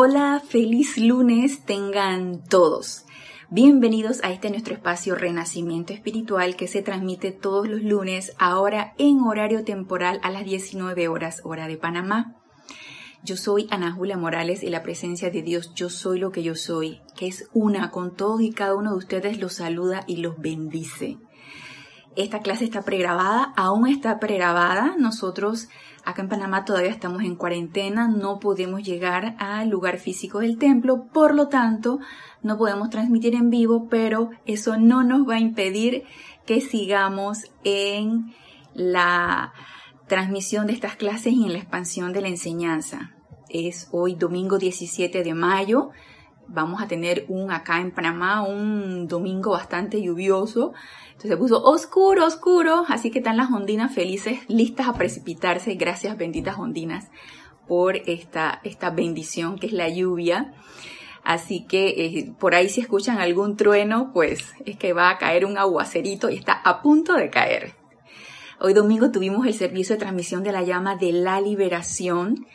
Hola, feliz lunes tengan todos. Bienvenidos a este nuestro espacio Renacimiento Espiritual que se transmite todos los lunes, ahora en horario temporal a las 19 horas hora de Panamá. Yo soy Ana Julia Morales y la presencia de Dios, yo soy lo que yo soy, que es una con todos y cada uno de ustedes, los saluda y los bendice. Esta clase está pregrabada, aún está pregrabada. Nosotros Acá en Panamá todavía estamos en cuarentena, no podemos llegar al lugar físico del templo, por lo tanto, no podemos transmitir en vivo, pero eso no nos va a impedir que sigamos en la transmisión de estas clases y en la expansión de la enseñanza. Es hoy domingo 17 de mayo. Vamos a tener un acá en Panamá, un domingo bastante lluvioso entonces se puso oscuro, oscuro, así que están las ondinas felices, listas a precipitarse. Gracias, benditas ondinas, por esta, esta bendición que es la lluvia. Así que eh, por ahí si escuchan algún trueno, pues es que va a caer un aguacerito y está a punto de caer. Hoy domingo tuvimos el servicio de transmisión de la llama de la liberación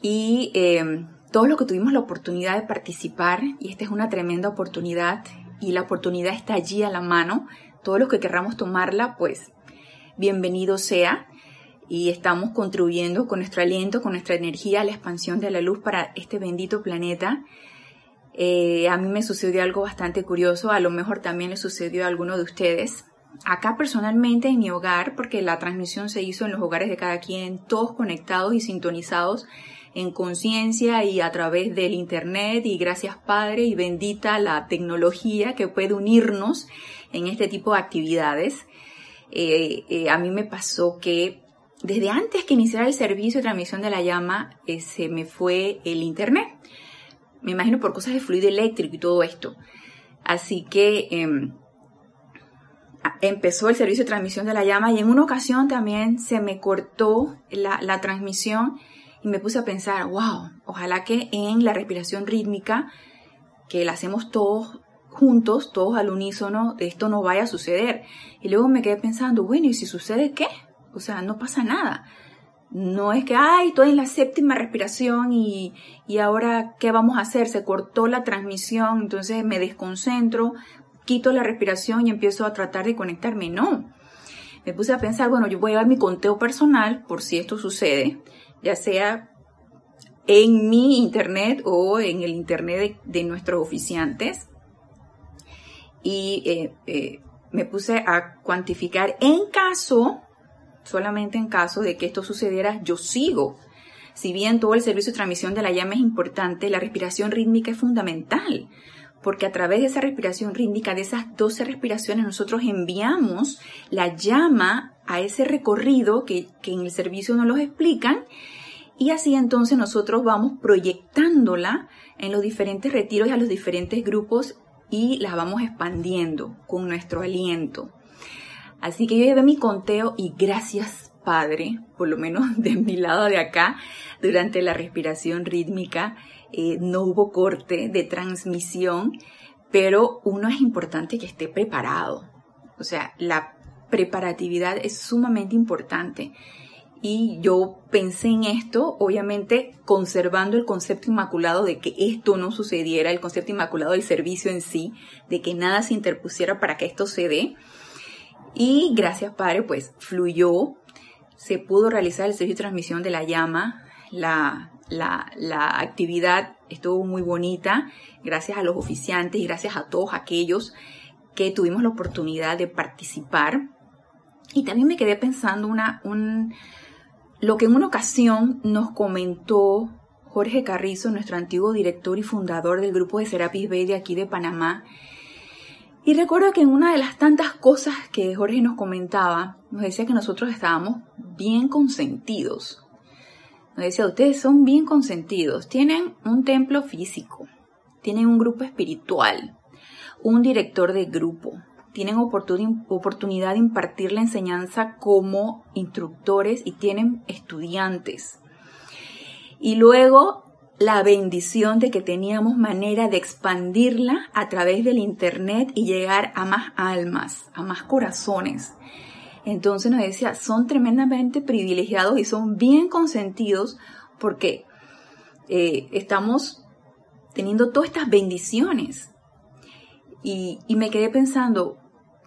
y eh, todos los que tuvimos la oportunidad de participar, y esta es una tremenda oportunidad, y la oportunidad está allí a la mano, todos los que querramos tomarla, pues bienvenido sea. Y estamos contribuyendo con nuestro aliento, con nuestra energía a la expansión de la luz para este bendito planeta. Eh, a mí me sucedió algo bastante curioso, a lo mejor también le sucedió a alguno de ustedes. Acá personalmente en mi hogar, porque la transmisión se hizo en los hogares de cada quien, todos conectados y sintonizados en conciencia y a través del Internet y gracias Padre y bendita la tecnología que puede unirnos en este tipo de actividades. Eh, eh, a mí me pasó que desde antes que iniciara el servicio de transmisión de la llama, eh, se me fue el internet. Me imagino por cosas de fluido eléctrico y todo esto. Así que em, empezó el servicio de transmisión de la llama y en una ocasión también se me cortó la, la transmisión y me puse a pensar, wow, ojalá que en la respiración rítmica, que la hacemos todos juntos, todos al unísono, esto no vaya a suceder. Y luego me quedé pensando, bueno, ¿y si sucede qué? O sea, no pasa nada. No es que, ay, estoy en la séptima respiración y, y ahora, ¿qué vamos a hacer? Se cortó la transmisión, entonces me desconcentro, quito la respiración y empiezo a tratar de conectarme. No. Me puse a pensar, bueno, yo voy a dar mi conteo personal por si esto sucede, ya sea en mi internet o en el internet de, nuestros oficiantes y eh, eh, me puse a cuantificar en caso, solamente en caso de que esto sucediera, yo sigo. Si bien todo el servicio de transmisión de la llama es importante, la respiración rítmica es fundamental, porque a través de esa respiración rítmica, de esas 12 respiraciones, nosotros enviamos la llama a ese recorrido que, que en el servicio nos lo explican, y así entonces nosotros vamos proyectándola en los diferentes retiros y a los diferentes grupos y las vamos expandiendo con nuestro aliento. Así que yo llevé mi conteo y gracias Padre, por lo menos de mi lado de acá, durante la respiración rítmica eh, no hubo corte de transmisión, pero uno es importante que esté preparado. O sea, la preparatividad es sumamente importante y yo pensé en esto, obviamente conservando el concepto inmaculado de que esto no sucediera, el concepto inmaculado del servicio en sí, de que nada se interpusiera para que esto se dé. Y gracias Padre, pues fluyó, se pudo realizar el servicio de transmisión de la llama, la, la, la actividad estuvo muy bonita, gracias a los oficiantes y gracias a todos aquellos que tuvimos la oportunidad de participar. Y también me quedé pensando una, un, lo que en una ocasión nos comentó Jorge Carrizo, nuestro antiguo director y fundador del grupo de Serapis Bay de aquí de Panamá. Y recuerdo que en una de las tantas cosas que Jorge nos comentaba, nos decía que nosotros estábamos bien consentidos. Nos decía, ustedes son bien consentidos, tienen un templo físico, tienen un grupo espiritual, un director de grupo, tienen oportunidad de impartir la enseñanza como instructores y tienen estudiantes. Y luego la bendición de que teníamos manera de expandirla a través del Internet y llegar a más almas, a más corazones. Entonces nos decía, son tremendamente privilegiados y son bien consentidos porque eh, estamos teniendo todas estas bendiciones. Y me quedé pensando,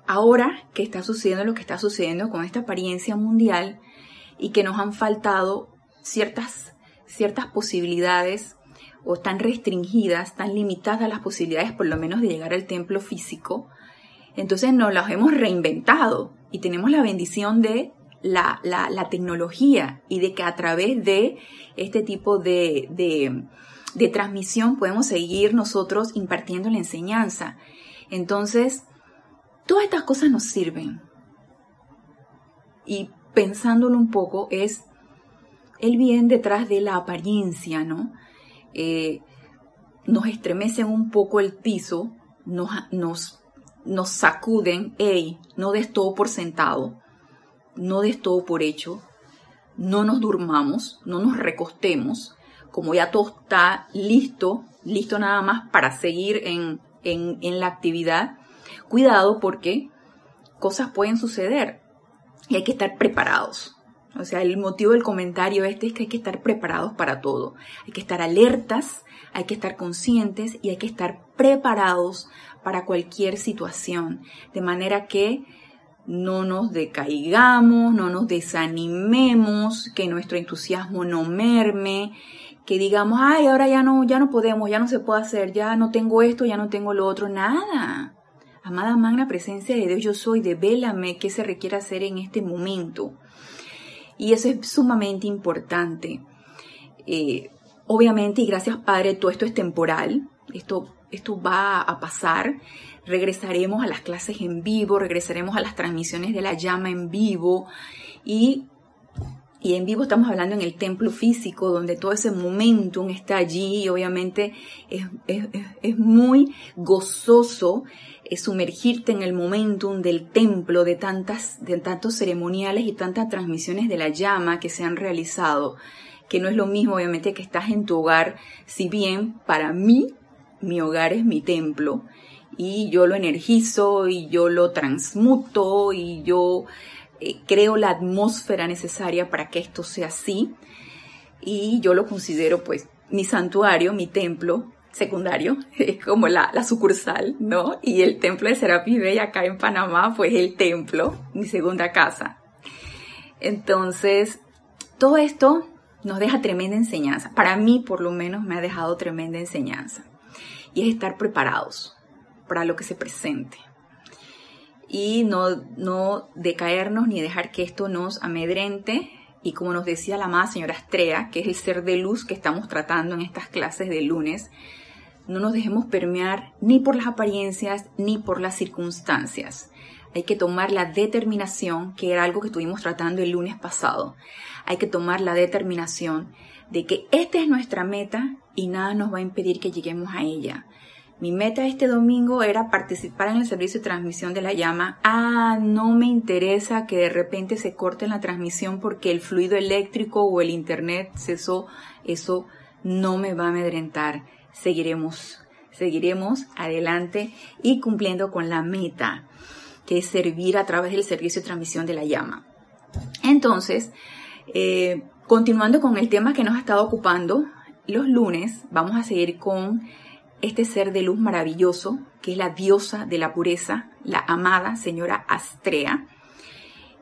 ahora que está sucediendo lo que está sucediendo con esta apariencia mundial y que nos han faltado ciertas, ciertas posibilidades o tan restringidas, tan limitadas las posibilidades por lo menos de llegar al templo físico, entonces nos las hemos reinventado y tenemos la bendición de la, la, tecnología y de que a través de este tipo de, de transmisión podemos seguir nosotros impartiendo la enseñanza. Entonces, todas estas cosas nos sirven. Y pensándolo un poco, es el bien detrás de la apariencia, ¿no? Eh, nos estremecen un poco el piso, nos, nos, sacuden, hey, no des todo por sentado, no des todo por hecho, no nos durmamos, no nos recostemos, como ya todo está listo, listo nada más para seguir en, en, en la actividad, cuidado porque cosas pueden suceder y hay que estar preparados. O sea, el motivo del comentario este es que hay que estar preparados para todo. Hay que estar alertas, hay que estar conscientes y hay que estar preparados para cualquier situación. De manera que no nos decaigamos, no nos desanimemos, que nuestro entusiasmo no merme, que digamos, ay, ahora ya no, ya no podemos, ya no se puede hacer, ya no tengo esto, ya no tengo lo otro, nada. Amada magna presencia de Dios, yo soy, devélame qué se requiere hacer en este momento. Y eso es sumamente importante. Eh, obviamente, y gracias Padre, todo esto es temporal, esto, esto va a pasar. Regresaremos a las clases en vivo, regresaremos a las transmisiones de la llama en vivo y y en vivo estamos hablando en el templo físico, donde todo ese momentum está allí y obviamente es, es, es muy gozoso sumergirte en el momentum del templo, de, tantas, de tantos ceremoniales y tantas transmisiones de la llama que se han realizado, que no es lo mismo obviamente que estás en tu hogar, si bien para mí mi hogar es mi templo y yo lo energizo y yo lo transmuto y yo eh, creo la atmósfera necesaria para que esto sea así y yo lo considero pues mi santuario, mi templo, secundario, es como la, la, sucursal, ¿no? Y el templo de Serapis Bey acá en Panamá, pues el templo, mi segunda casa. Entonces, todo esto nos deja tremenda enseñanza. Para mí, por lo menos, me ha dejado tremenda enseñanza. Y es estar preparados para lo que se presente. Y no, no decaernos ni dejar que esto nos amedrente. Y como nos decía la amada señora Estrella, que es el ser de luz que estamos tratando en estas clases de lunes, no nos dejemos permear ni por las apariencias ni por las circunstancias. Hay que tomar la determinación, que era algo que estuvimos tratando el lunes pasado. Hay que tomar la determinación de que esta es nuestra meta y nada nos va a impedir que lleguemos a ella. Mi meta este domingo era participar en el servicio de transmisión de la llama. Ah, no me interesa que de repente se corte la transmisión porque el fluido eléctrico o el internet cesó. Eso no me va a amedrentar seguiremos, seguiremos adelante y cumpliendo con la meta, que es servir a través del servicio de transmisión de la llama. Entonces, eh, continuando con el tema que nos ha estado ocupando, los lunes vamos a seguir con este ser de luz maravilloso, que es la diosa de la pureza, la amada señora Astrea.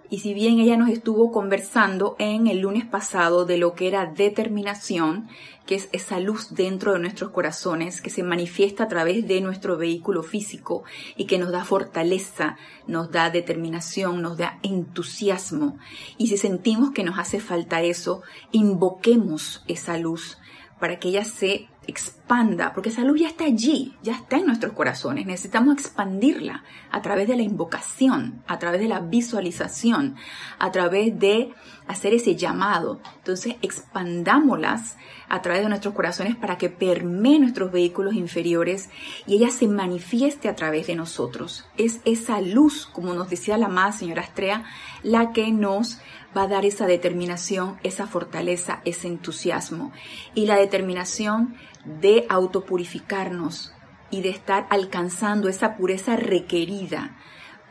Y si bien ella nos estuvo conversando en el lunes pasado de lo que era determinación, que es esa luz dentro de nuestros corazones que se manifiesta a través de nuestro vehículo físico y que nos da fortaleza, nos da determinación, nos da entusiasmo. Y si sentimos que nos hace falta eso, invoquemos esa luz para que ella se expanda, porque esa luz ya está allí, ya está en nuestros corazones. Necesitamos expandirla a través de la invocación, a través de la visualización, a través de hacer ese llamado. Entonces, expandámoslas a través de nuestros corazones para que permee nuestros vehículos inferiores y ella se manifieste a través de nosotros. Es esa luz, como nos decía la amada señora Astrea, la que nos va a dar esa determinación, esa fortaleza, ese entusiasmo y la determinación de autopurificarnos y de estar alcanzando esa pureza requerida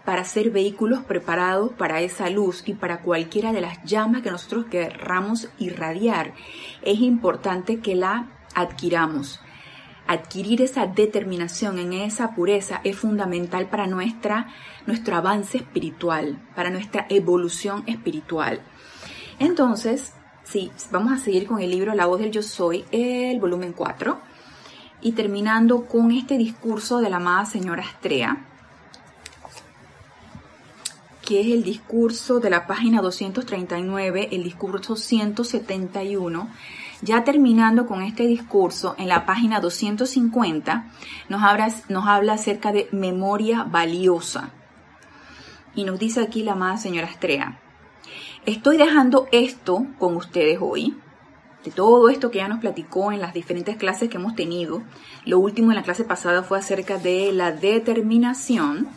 para ser vehículos preparados para esa luz y para cualquiera de las llamas que nosotros querramos irradiar. Es importante que la adquiramos. adquirir esa determinación en esa pureza es fundamental para nuestra, nuestro avance espiritual, para nuestra evolución espiritual. Entonces, sí, vamos a seguir con el libro La voz del yo soy, el volumen 4, y terminando con este discurso de la amada señora Astrea, que es el discurso de la página 239, el discurso 171, ya terminando con este discurso, en la página 250 nos habla, nos habla acerca de memoria valiosa. Y nos dice aquí la amada señora Astrea, estoy dejando esto con ustedes hoy, de todo esto que ya nos platicó en las diferentes clases que hemos tenido. Lo último en la clase pasada fue acerca de la determinación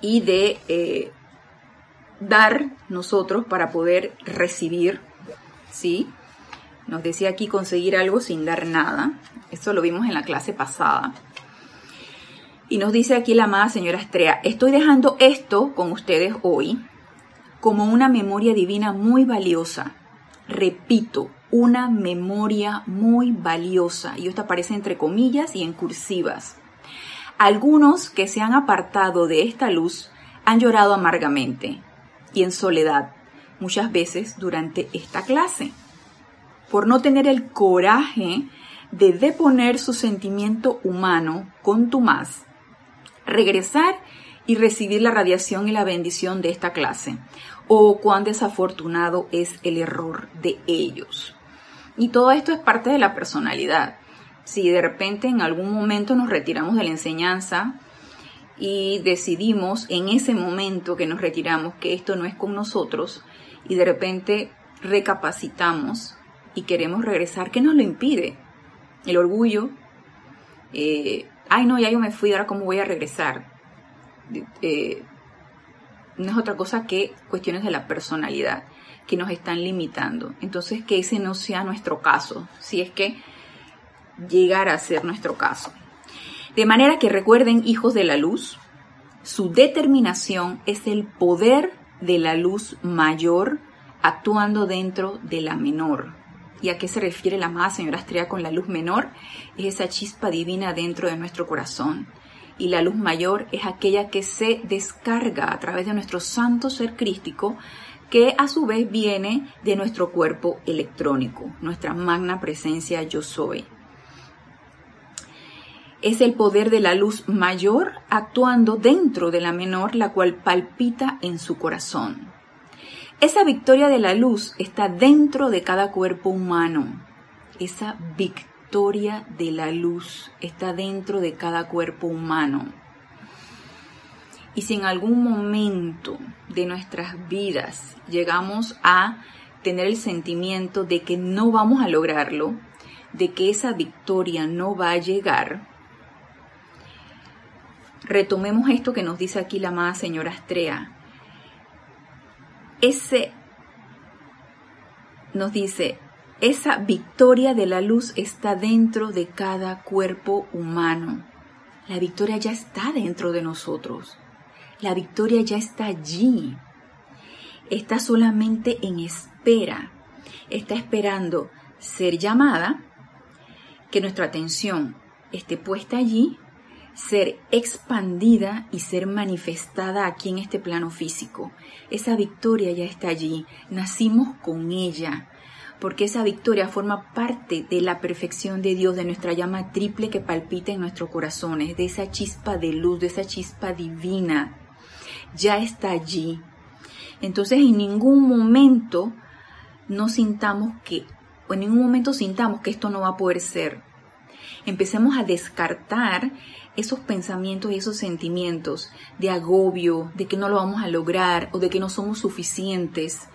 y de eh, dar nosotros para poder recibir ¿sí? Nos decía aquí conseguir algo sin dar nada. Eso lo vimos en la clase pasada. Y nos dice aquí la amada señora Estrella, estoy dejando esto con ustedes hoy como una memoria divina muy valiosa. Repito, una memoria muy valiosa. Y esto aparece entre comillas y en cursivas. Algunos que se han apartado de esta luz han llorado amargamente y en soledad muchas veces durante esta clase, por no tener el coraje de deponer su sentimiento humano con tu más, regresar y recibir la radiación y la bendición de esta clase, o cuán desafortunado es el error de ellos. Y todo esto es parte de la personalidad. Si de repente en algún momento nos retiramos de la enseñanza, y decidimos en ese momento que nos retiramos que esto no es con nosotros, y de repente recapacitamos y queremos regresar, ¿qué nos lo impide? El orgullo, eh, ay no, ya yo me fui, ahora cómo voy a regresar. Eh, no es otra cosa que cuestiones de la personalidad que nos están limitando. Entonces, que ese no sea nuestro caso, si es que llegara a ser nuestro caso. De manera que recuerden, hijos de la luz, su determinación es el poder de la luz mayor actuando dentro de la menor. ¿Y a qué se refiere la amada señora Estrella con la luz menor? Es esa chispa divina dentro de nuestro corazón. Y la luz mayor es aquella que se descarga a través de nuestro santo ser crístico, que a su vez viene de nuestro cuerpo electrónico, nuestra magna presencia yo soy es el poder de la luz mayor actuando dentro de la menor, la cual palpita en su corazón. Esa victoria de la luz está dentro de cada cuerpo humano. Esa victoria de la luz está dentro de cada cuerpo humano. Y si en algún momento de nuestras vidas llegamos a tener el sentimiento de que no vamos a lograrlo, de que esa victoria no va a llegar, retomemos esto que nos dice aquí la amada señora Astrea. Ese nos dice, esa victoria de la luz está dentro de cada cuerpo humano. La victoria ya está dentro de nosotros. La victoria ya está allí. Está solamente en espera. Está esperando ser llamada, que nuestra atención esté puesta allí ser expandida y ser manifestada aquí en este plano físico. Esa victoria ya está allí, nacimos con ella, porque esa victoria forma parte de la perfección de Dios, de nuestra llama triple que palpita en nuestros corazones, de esa chispa de luz, de esa chispa divina. Ya está allí. Entonces en ningún momento no sintamos que, o en ningún momento sintamos que esto no va a poder ser. Empecemos a descartar esos pensamientos y esos sentimientos de agobio, de que no lo vamos a lograr o de que no somos suficientes,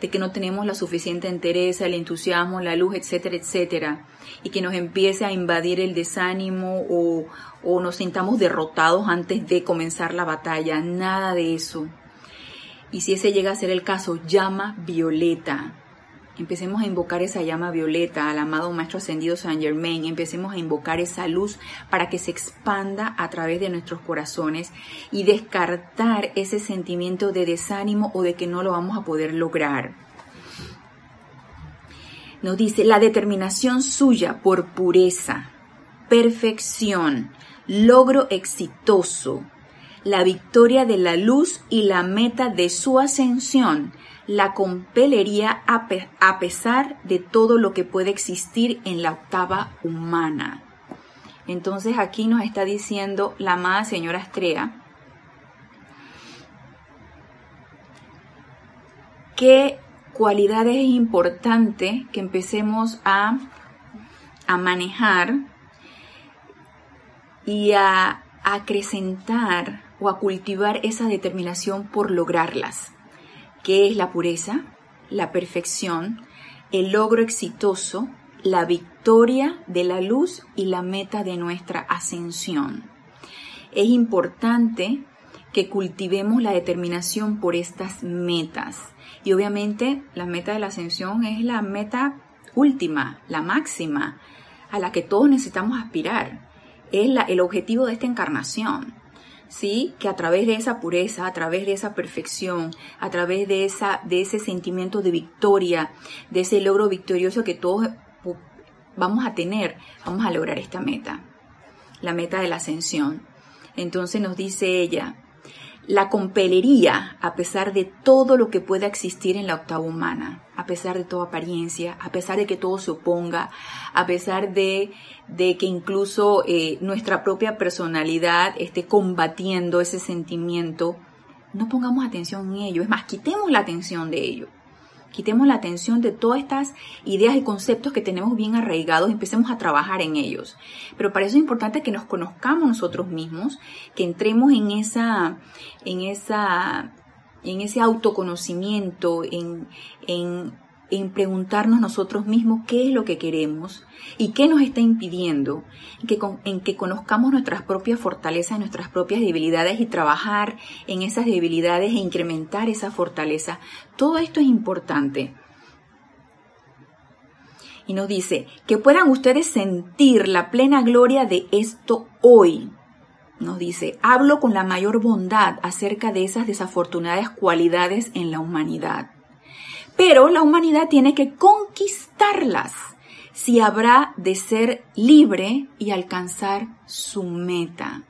de que no tenemos la suficiente entereza, el entusiasmo, la luz, etcétera, etcétera, y que nos empiece a invadir el desánimo o, o nos sintamos derrotados antes de comenzar la batalla, nada de eso. Y si ese llega a ser el caso, llama violeta, Empecemos a invocar esa llama violeta al amado Maestro Ascendido San Germain. Empecemos a invocar esa luz para que se expanda a través de nuestros corazones y descartar ese sentimiento de desánimo o de que no lo vamos a poder lograr. Nos dice la determinación suya por pureza, perfección, logro exitoso, la victoria de la luz y la meta de su ascensión la compelería a, pesar de todo lo que puede existir en la octava humana. Entonces aquí nos está diciendo la amada señora Estrella qué cualidades es importante que empecemos a, a manejar y a acrecentar o a cultivar esa determinación por lograrlas que es la pureza, la perfección, el logro exitoso, la victoria de la luz y la meta de nuestra ascensión. Es importante que cultivemos la determinación por estas metas. Y obviamente la meta de la ascensión es la meta última, la máxima, a la que todos necesitamos aspirar. Es el objetivo de esta encarnación. ¿Sí? Que a través de esa pureza, a través de esa perfección, a través de, esa, de ese sentimiento de victoria, de ese logro victorioso que todos vamos a tener, vamos a lograr esta meta, la meta de la ascensión. Entonces nos dice ella, la compelería a pesar de todo lo que pueda existir en la octava humana, a pesar de toda apariencia, a pesar de que todo se oponga, a pesar de, de que incluso eh, nuestra propia personalidad esté combatiendo ese sentimiento, no pongamos atención en ello, es más, quitemos la atención de ello. Quitemos la atención de todas estas ideas y conceptos que tenemos bien arraigados y empecemos a trabajar en ellos. Pero para eso es importante que nos conozcamos nosotros mismos, que entremos en esa, en esa, en ese autoconocimiento, en, en en preguntarnos nosotros mismos qué es lo que queremos y qué nos está impidiendo, en que, en que conozcamos nuestras propias fortalezas, nuestras propias debilidades y trabajar en esas debilidades e incrementar esa fortaleza. Todo esto es importante. Y nos dice, que puedan ustedes sentir la plena gloria de esto hoy. Nos dice, hablo con la mayor bondad acerca de esas desafortunadas cualidades en la humanidad pero la humanidad tiene que conquistarlas si habrá de ser libre y alcanzar su meta.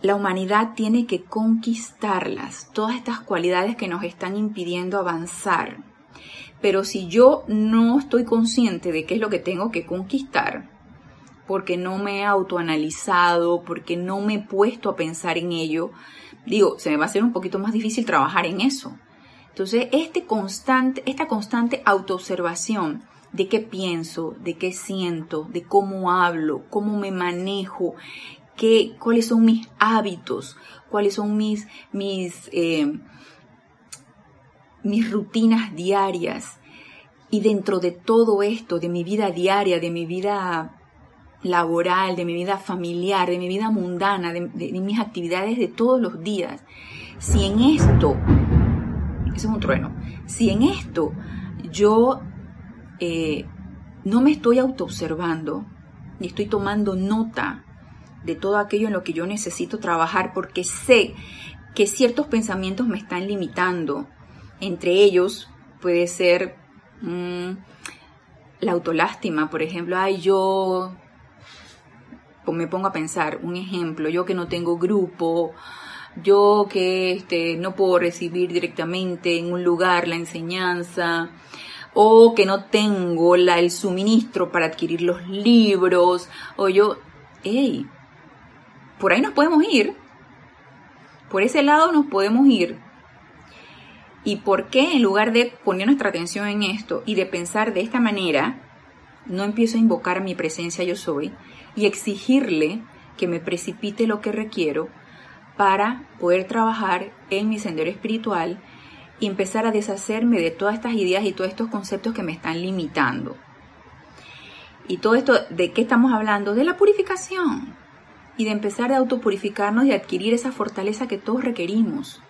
La humanidad tiene que conquistarlas, todas estas cualidades que nos están impidiendo avanzar. Pero si yo no estoy consciente de qué es lo que tengo que conquistar, porque no me he autoanalizado, porque no me he puesto a pensar en ello, digo, se me va a hacer un poquito más difícil trabajar en eso. Entonces, este constante, esta constante autoobservación de qué pienso, de qué siento, de cómo hablo, cómo me manejo, qué, cuáles son mis hábitos, cuáles son mis, mis, eh, mis rutinas diarias. Y dentro de todo esto, de mi vida diaria, de mi vida laboral, de mi vida familiar, de mi vida mundana, de mis actividades de todos los días, si en esto eso es un trueno. Si en esto yo eh, no me estoy autoobservando y estoy tomando nota de todo aquello en lo que yo necesito trabajar porque sé que ciertos pensamientos me están limitando. Entre ellos puede ser mm, la autolástima, por ejemplo, ay, yo me pongo a pensar, un ejemplo, yo que no tengo grupo, yo que este, no puedo recibir directamente en un lugar la enseñanza, o que no tengo la, el suministro para adquirir los libros, o yo, hey, por ahí nos podemos ir, por ese lado nos podemos ir. ¿Y por qué en lugar de poner nuestra atención en esto y de pensar de esta manera, no empiezo a invocar mi presencia yo soy y exigirle que me precipite lo que requiero para poder trabajar en mi sendero espiritual y empezar a deshacerme de todas estas ideas y todos estos conceptos que me están limitando. Y todo esto, ¿de qué estamos hablando? De la purificación y de empezar a autopurificarnos y adquirir esa fortaleza que todos requerimos.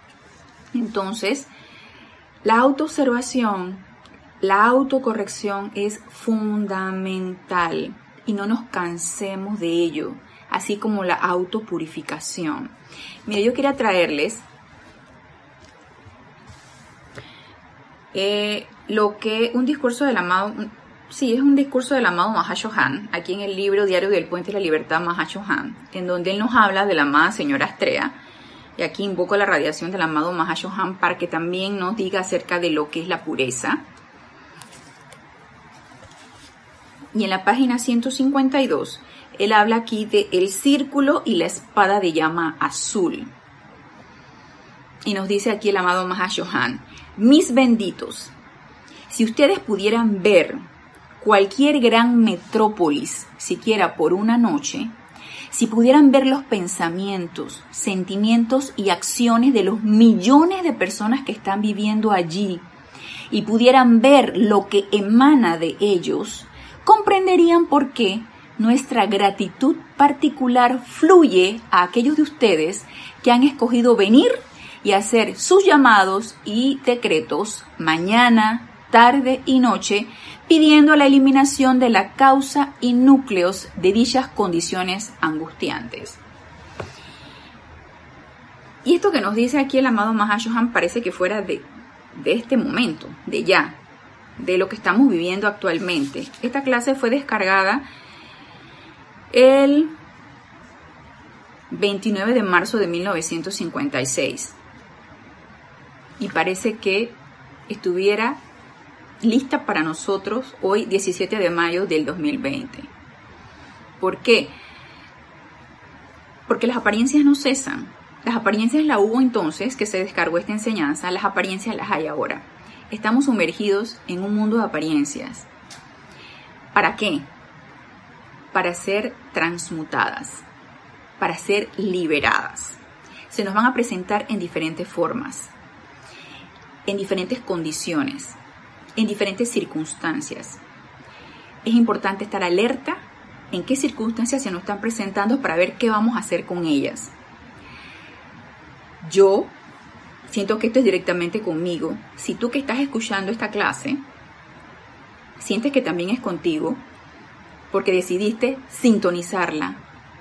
Entonces, la autoobservación, la autocorrección es fundamental y no nos cansemos de ello así como la autopurificación. Mira, yo quería traerles eh, lo que un discurso del amado, sí, es un discurso del amado Mahashohan, aquí en el libro Diario del Puente de la Libertad Mahashohan, en donde él nos habla de la amada señora Astrea. Y aquí invoco la radiación del amado Mahashohan para que también nos diga acerca de lo que es la pureza. Y en la página 152, él habla aquí de el círculo y la espada de llama azul. Y nos dice aquí el amado Mahashohan, mis benditos, si ustedes pudieran ver cualquier gran metrópolis, siquiera por una noche, si pudieran ver los pensamientos, sentimientos y acciones de los millones de personas que están viviendo allí, y pudieran ver lo que emana de ellos, comprenderían por qué nuestra gratitud particular fluye a aquellos de ustedes que han escogido venir y hacer sus llamados y decretos mañana, tarde y noche, pidiendo la eliminación de la causa y núcleos de dichas condiciones angustiantes. Y esto que nos dice aquí el amado Mahashohan parece que fuera de, de este momento, de ya, de lo que estamos viviendo actualmente. Esta clase fue descargada el 29 de marzo de 1956 y parece que estuviera lista para nosotros hoy 17 de mayo del 2020. ¿Por qué? Porque las apariencias no cesan. Las apariencias la hubo entonces que se descargó esta enseñanza, las apariencias las hay ahora. Estamos sumergidos en un mundo de apariencias. ¿Para qué? Para ser transmutadas, para ser liberadas. Se nos van a presentar en diferentes formas, en diferentes condiciones en diferentes circunstancias. Es importante estar alerta en qué circunstancias se nos están presentando para ver qué vamos a hacer con ellas. Yo siento que esto es directamente conmigo. Si tú que estás escuchando esta clase, sientes que también es contigo, porque decidiste sintonizarla,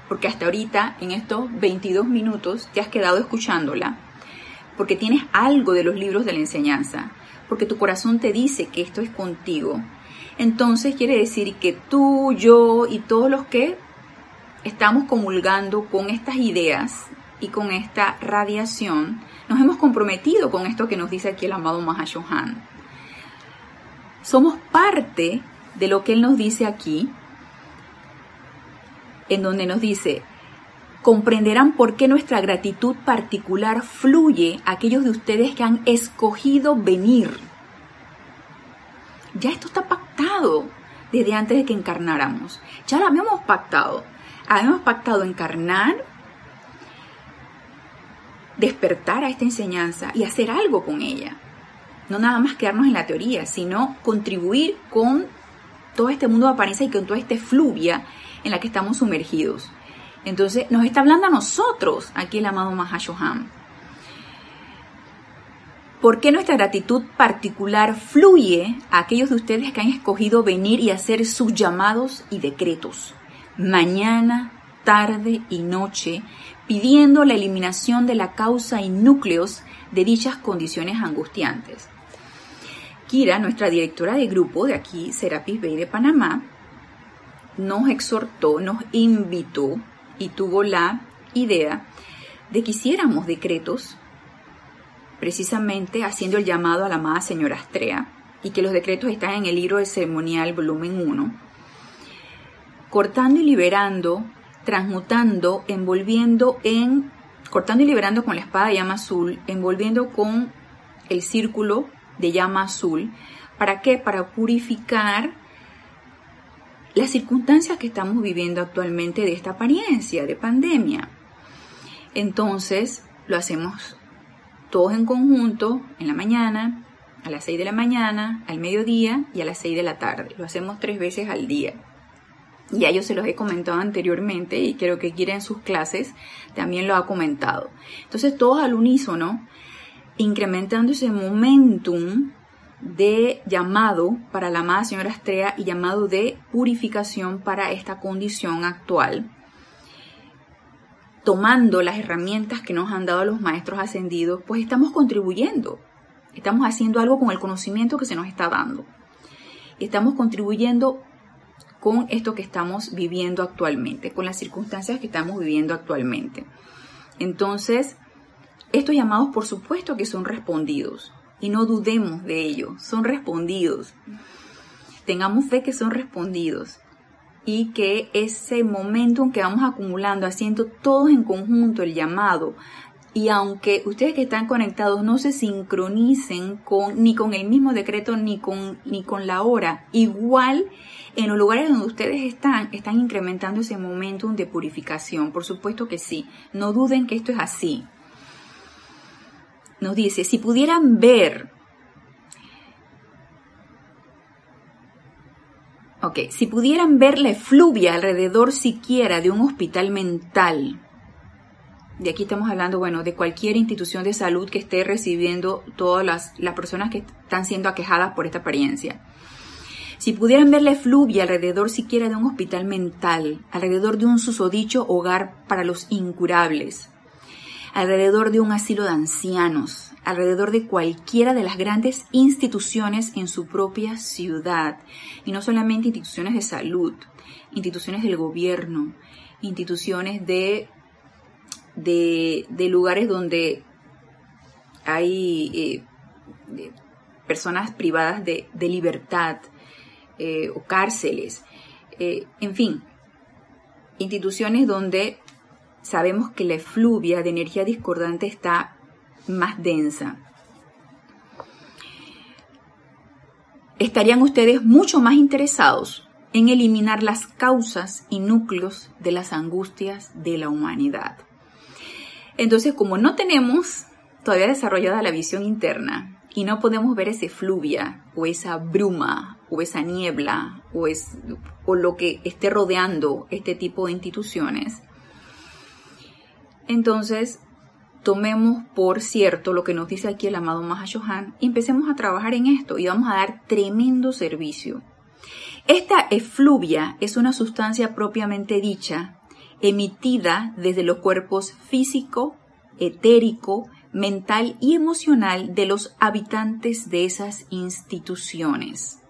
porque hasta ahorita, en estos 22 minutos, te has quedado escuchándola, porque tienes algo de los libros de la enseñanza, porque tu corazón te dice que esto es contigo. Entonces quiere decir que tú, yo y todos los que estamos comulgando con estas ideas y con esta radiación, nos hemos comprometido con esto que nos dice aquí el amado Mahashohan. Somos parte de lo que él nos dice aquí, en donde nos dice, comprenderán por qué nuestra gratitud particular fluye a aquellos de ustedes que han escogido venir. Ya esto está pactado desde antes de que encarnáramos. Ya lo habíamos pactado. Habíamos pactado encarnar, despertar a esta enseñanza y hacer algo con ella. No nada más quedarnos en la teoría, sino contribuir con todo este mundo de apariencia y con toda esta fluvia en la que estamos sumergidos. Entonces nos está hablando a nosotros aquí el amado Mahashohan. ¿Por qué nuestra gratitud particular fluye a aquellos de ustedes que han escogido venir y hacer sus llamados y decretos? Mañana, tarde y noche, pidiendo la eliminación de la causa y núcleos de dichas condiciones angustiantes. Kira, nuestra directora de grupo de aquí, Serapis Bay de Panamá, nos exhortó, nos invitó y tuvo la idea de que hiciéramos decretos, precisamente haciendo el llamado a la amada señora Astrea, y que los decretos están en el libro de ceremonial volumen 1, cortando y liberando, transmutando, envolviendo en, cortando y liberando con la espada de llama azul, envolviendo con el círculo de llama azul, ¿para qué? Para purificar las circunstancias que estamos viviendo actualmente de esta apariencia de pandemia. Entonces, lo hacemos todos en conjunto, en la mañana, a las 6 de la mañana, al mediodía y a las 6 de la tarde. Lo hacemos tres veces al día. Ya yo se los he comentado anteriormente y creo que quieren en sus clases también lo ha comentado. Entonces todos al unísono, incrementando ese momentum de llamado para la amada señora Astrea y llamado de purificación para esta condición actual, tomando las herramientas que nos han dado los maestros ascendidos, pues estamos contribuyendo Estamos haciendo algo con el conocimiento que se nos está dando. Estamos contribuyendo con esto que estamos viviendo actualmente, con las circunstancias que estamos viviendo actualmente. Entonces, estos llamados por supuesto que son respondidos y no dudemos de ello, son respondidos. Tengamos fe que son respondidos y que ese momento en que vamos acumulando, haciendo todos en conjunto el llamado, y aunque ustedes que están conectados no se sincronicen con, ni con el mismo decreto ni con, ni con la hora, igual en los lugares donde ustedes están, están incrementando ese momentum de purificación. Por supuesto que sí. No duden que esto es así. Nos dice, si pudieran ver, ok, si pudieran ver la efluvia alrededor siquiera de un hospital mental, de aquí estamos hablando, bueno, de cualquier institución de salud que esté recibiendo todas las, las personas que están siendo aquejadas por esta apariencia. Si pudieran ver la efluvia alrededor siquiera de un hospital mental, alrededor de un susodicho hogar para los incurables, alrededor de un asilo de ancianos, alrededor de cualquiera de las grandes instituciones en su propia ciudad, y no solamente instituciones de salud, instituciones del gobierno, instituciones de, de, lugares donde hay eh, personas privadas de, de libertad, eh, o cárceles, eh, en fin, instituciones donde sabemos que la efluvia de energía discordante está más densa. Estarían ustedes mucho más interesados en eliminar las causas y núcleos de las angustias de la humanidad. Entonces, como no tenemos todavía desarrollada la visión interna, y no podemos ver ese fluvia o esa bruma o esa niebla o, lo que esté rodeando este tipo de instituciones. Entonces, tomemos por cierto lo que nos dice aquí el amado Mahashohan y empecemos a trabajar en esto y vamos a dar tremendo servicio. Esta efluvia es una sustancia propiamente dicha, emitida desde los cuerpos físico, etérico, mental y emocional de los habitantes de esas instituciones.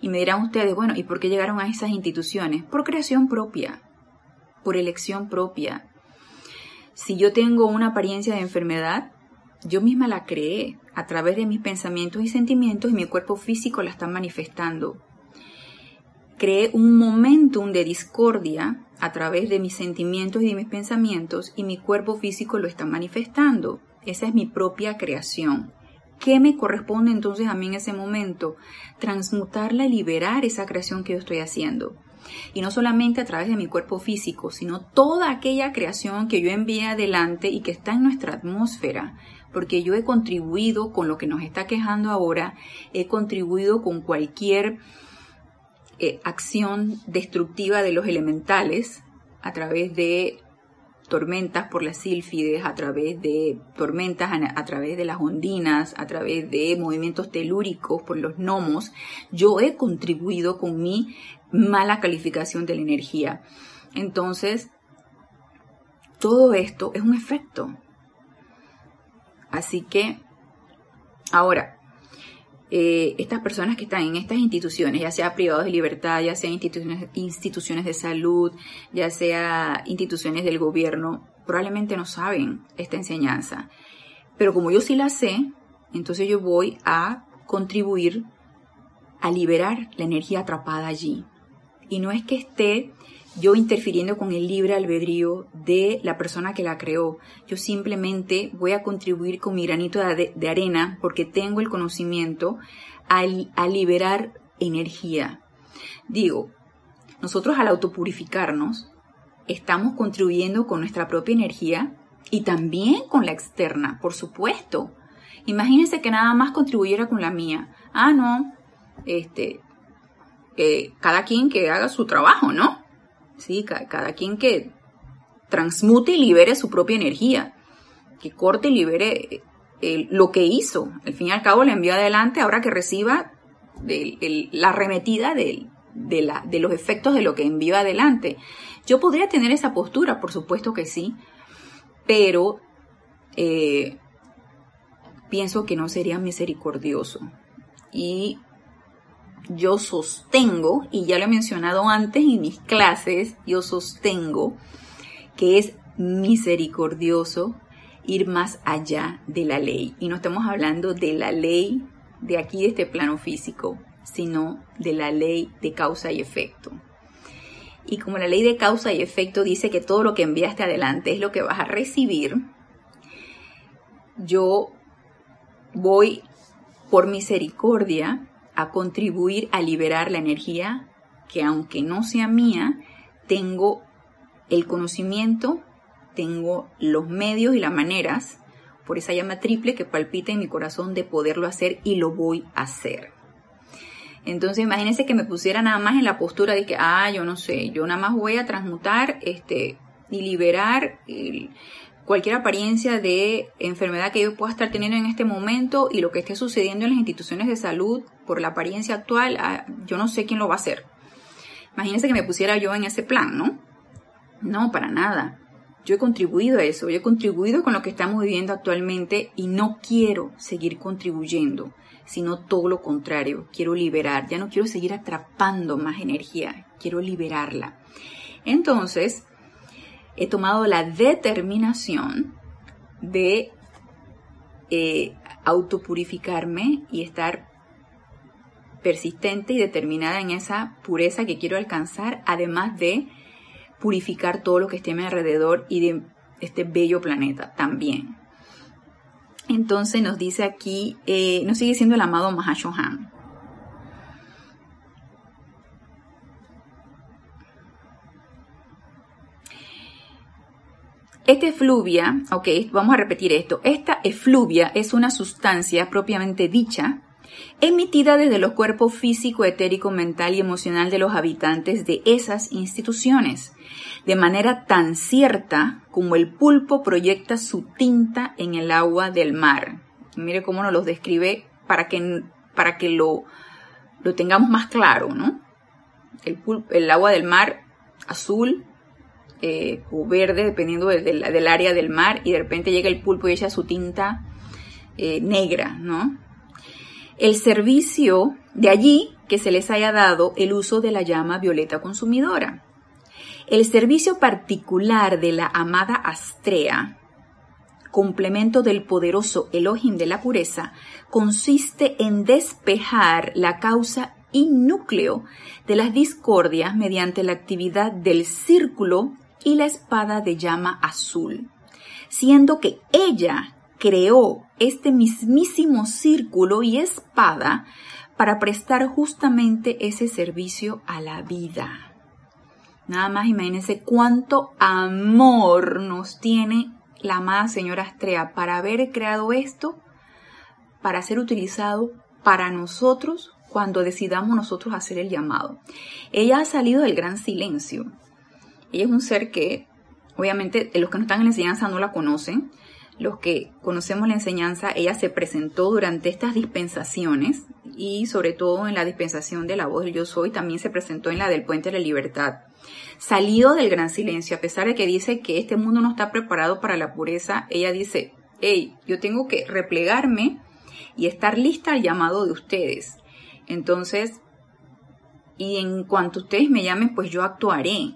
Y me dirán ustedes, bueno, ¿y por qué llegaron a esas instituciones? Por creación propia, por elección propia. Si yo tengo una apariencia de enfermedad, yo misma la creé a través de mis pensamientos y sentimientos y mi cuerpo físico la está manifestando. Creé un momentum de discordia a través de mis sentimientos y de mis pensamientos y mi cuerpo físico lo está manifestando. Esa es mi propia creación. ¿Qué me corresponde entonces a mí en ese momento? Transmutarla y liberar esa creación que yo estoy haciendo. Y no solamente a través de mi cuerpo físico, sino toda aquella creación que yo envíe adelante y que está en nuestra atmósfera. Porque yo he contribuido con lo que nos está quejando ahora, he contribuido con cualquier eh, acción destructiva de los elementales a través de tormentas por las sílfides, a través de tormentas a, través de las ondinas, a través de movimientos telúricos por los gnomos, yo he contribuido con mi mala calificación de la energía. Entonces, todo esto es un efecto. Así que, ahora, eh, estas personas que están en estas instituciones, ya sea privados de libertad, ya sea instituciones, instituciones de salud, ya sea instituciones del gobierno, probablemente no saben esta enseñanza. Pero como yo sí la sé, entonces yo voy a contribuir a liberar la energía atrapada allí. Y no es que esté yo interfiriendo con el libre albedrío de la persona que la creó. Yo simplemente voy a contribuir con mi granito de, arena porque tengo el conocimiento a, a liberar energía. Digo, nosotros al autopurificarnos estamos contribuyendo con nuestra propia energía y también con la externa, por supuesto. Imagínense que nada más contribuyera con la mía. Ah, no, este, cada quien que haga su trabajo, ¿no? ¿Sí? Cada, quien que transmute y libere su propia energía, que corte y libere eh, lo que hizo. Al fin y al cabo le envió adelante ahora que reciba la arremetida de, la, de los efectos de lo que envió adelante. Yo podría tener esa postura, por supuesto que sí, pero eh, pienso que no sería misericordioso. Y yo sostengo, y ya lo he mencionado antes en mis clases, yo sostengo que es misericordioso ir más allá de la ley. Y no estamos hablando de la ley de aquí, de este plano físico, sino de la ley de causa y efecto. Y como la ley de causa y efecto dice que todo lo que enviaste adelante es lo que vas a recibir, yo voy por misericordia a contribuir a liberar la energía que aunque no sea mía, tengo el conocimiento, tengo los medios y las maneras por esa llama triple que palpita en mi corazón de poderlo hacer y lo voy a hacer. Entonces imagínense que me pusiera nada más en la postura de que, ah, yo no sé, yo nada más voy a transmutar este, y liberar el, cualquier apariencia de enfermedad que yo pueda estar teniendo en este momento y lo que esté sucediendo en las instituciones de salud por la apariencia actual, ah, yo no sé quién lo va a hacer. Imagínense que me pusiera yo en ese plan, ¿no? No, para nada. Yo he contribuido a eso, yo he contribuido con lo que estamos viviendo actualmente y no quiero seguir contribuyendo, sino todo lo contrario, quiero liberar, ya no quiero seguir atrapando más energía, quiero liberarla. Entonces, he tomado la determinación de eh, autopurificarme y estar persistente y determinada en esa pureza que quiero alcanzar, además de purificar todo lo que esté a mi alrededor y de este bello planeta también. Entonces nos dice aquí, eh, nos sigue siendo el amado Mahashohan. Esta efluvia, ok, vamos a repetir esto. Esta efluvia es una sustancia propiamente dicha, emitida desde los cuerpos físico, etérico, mental y emocional de los habitantes de esas instituciones, de manera tan cierta como el pulpo proyecta su tinta en el agua del mar. Mire cómo nos lo describe para que, para que lo, lo tengamos más claro, ¿no? El, el agua del mar azul eh, o verde, dependiendo del área del mar, y de repente llega el pulpo y echa su tinta eh, negra, ¿no? El servicio de allí que se les haya dado el uso de la llama violeta consumidora. El servicio particular de la amada Astrea, complemento del poderoso Elohim de la pureza, consiste en despejar la causa y núcleo de las discordias mediante la actividad del círculo y la espada de llama azul, siendo que ella creó este mismísimo círculo y espada para prestar justamente ese servicio a la vida. Nada más imagínense cuánto amor nos tiene la amada señora Astrea para haber creado esto, para ser utilizado para nosotros cuando decidamos nosotros hacer el llamado. Ella ha salido del gran silencio. Ella es un ser que, obviamente, los que no están en la enseñanza no la conocen. Los que conocemos la enseñanza, ella se presentó durante estas dispensaciones y sobre todo en la dispensación de la voz del yo soy, también se presentó en la del puente de la libertad. Salido del gran silencio, a pesar de que dice que este mundo no está preparado para la pureza, ella dice, hey, yo tengo que replegarme y estar lista al llamado de ustedes. Entonces, y en cuanto ustedes me llamen, pues yo actuaré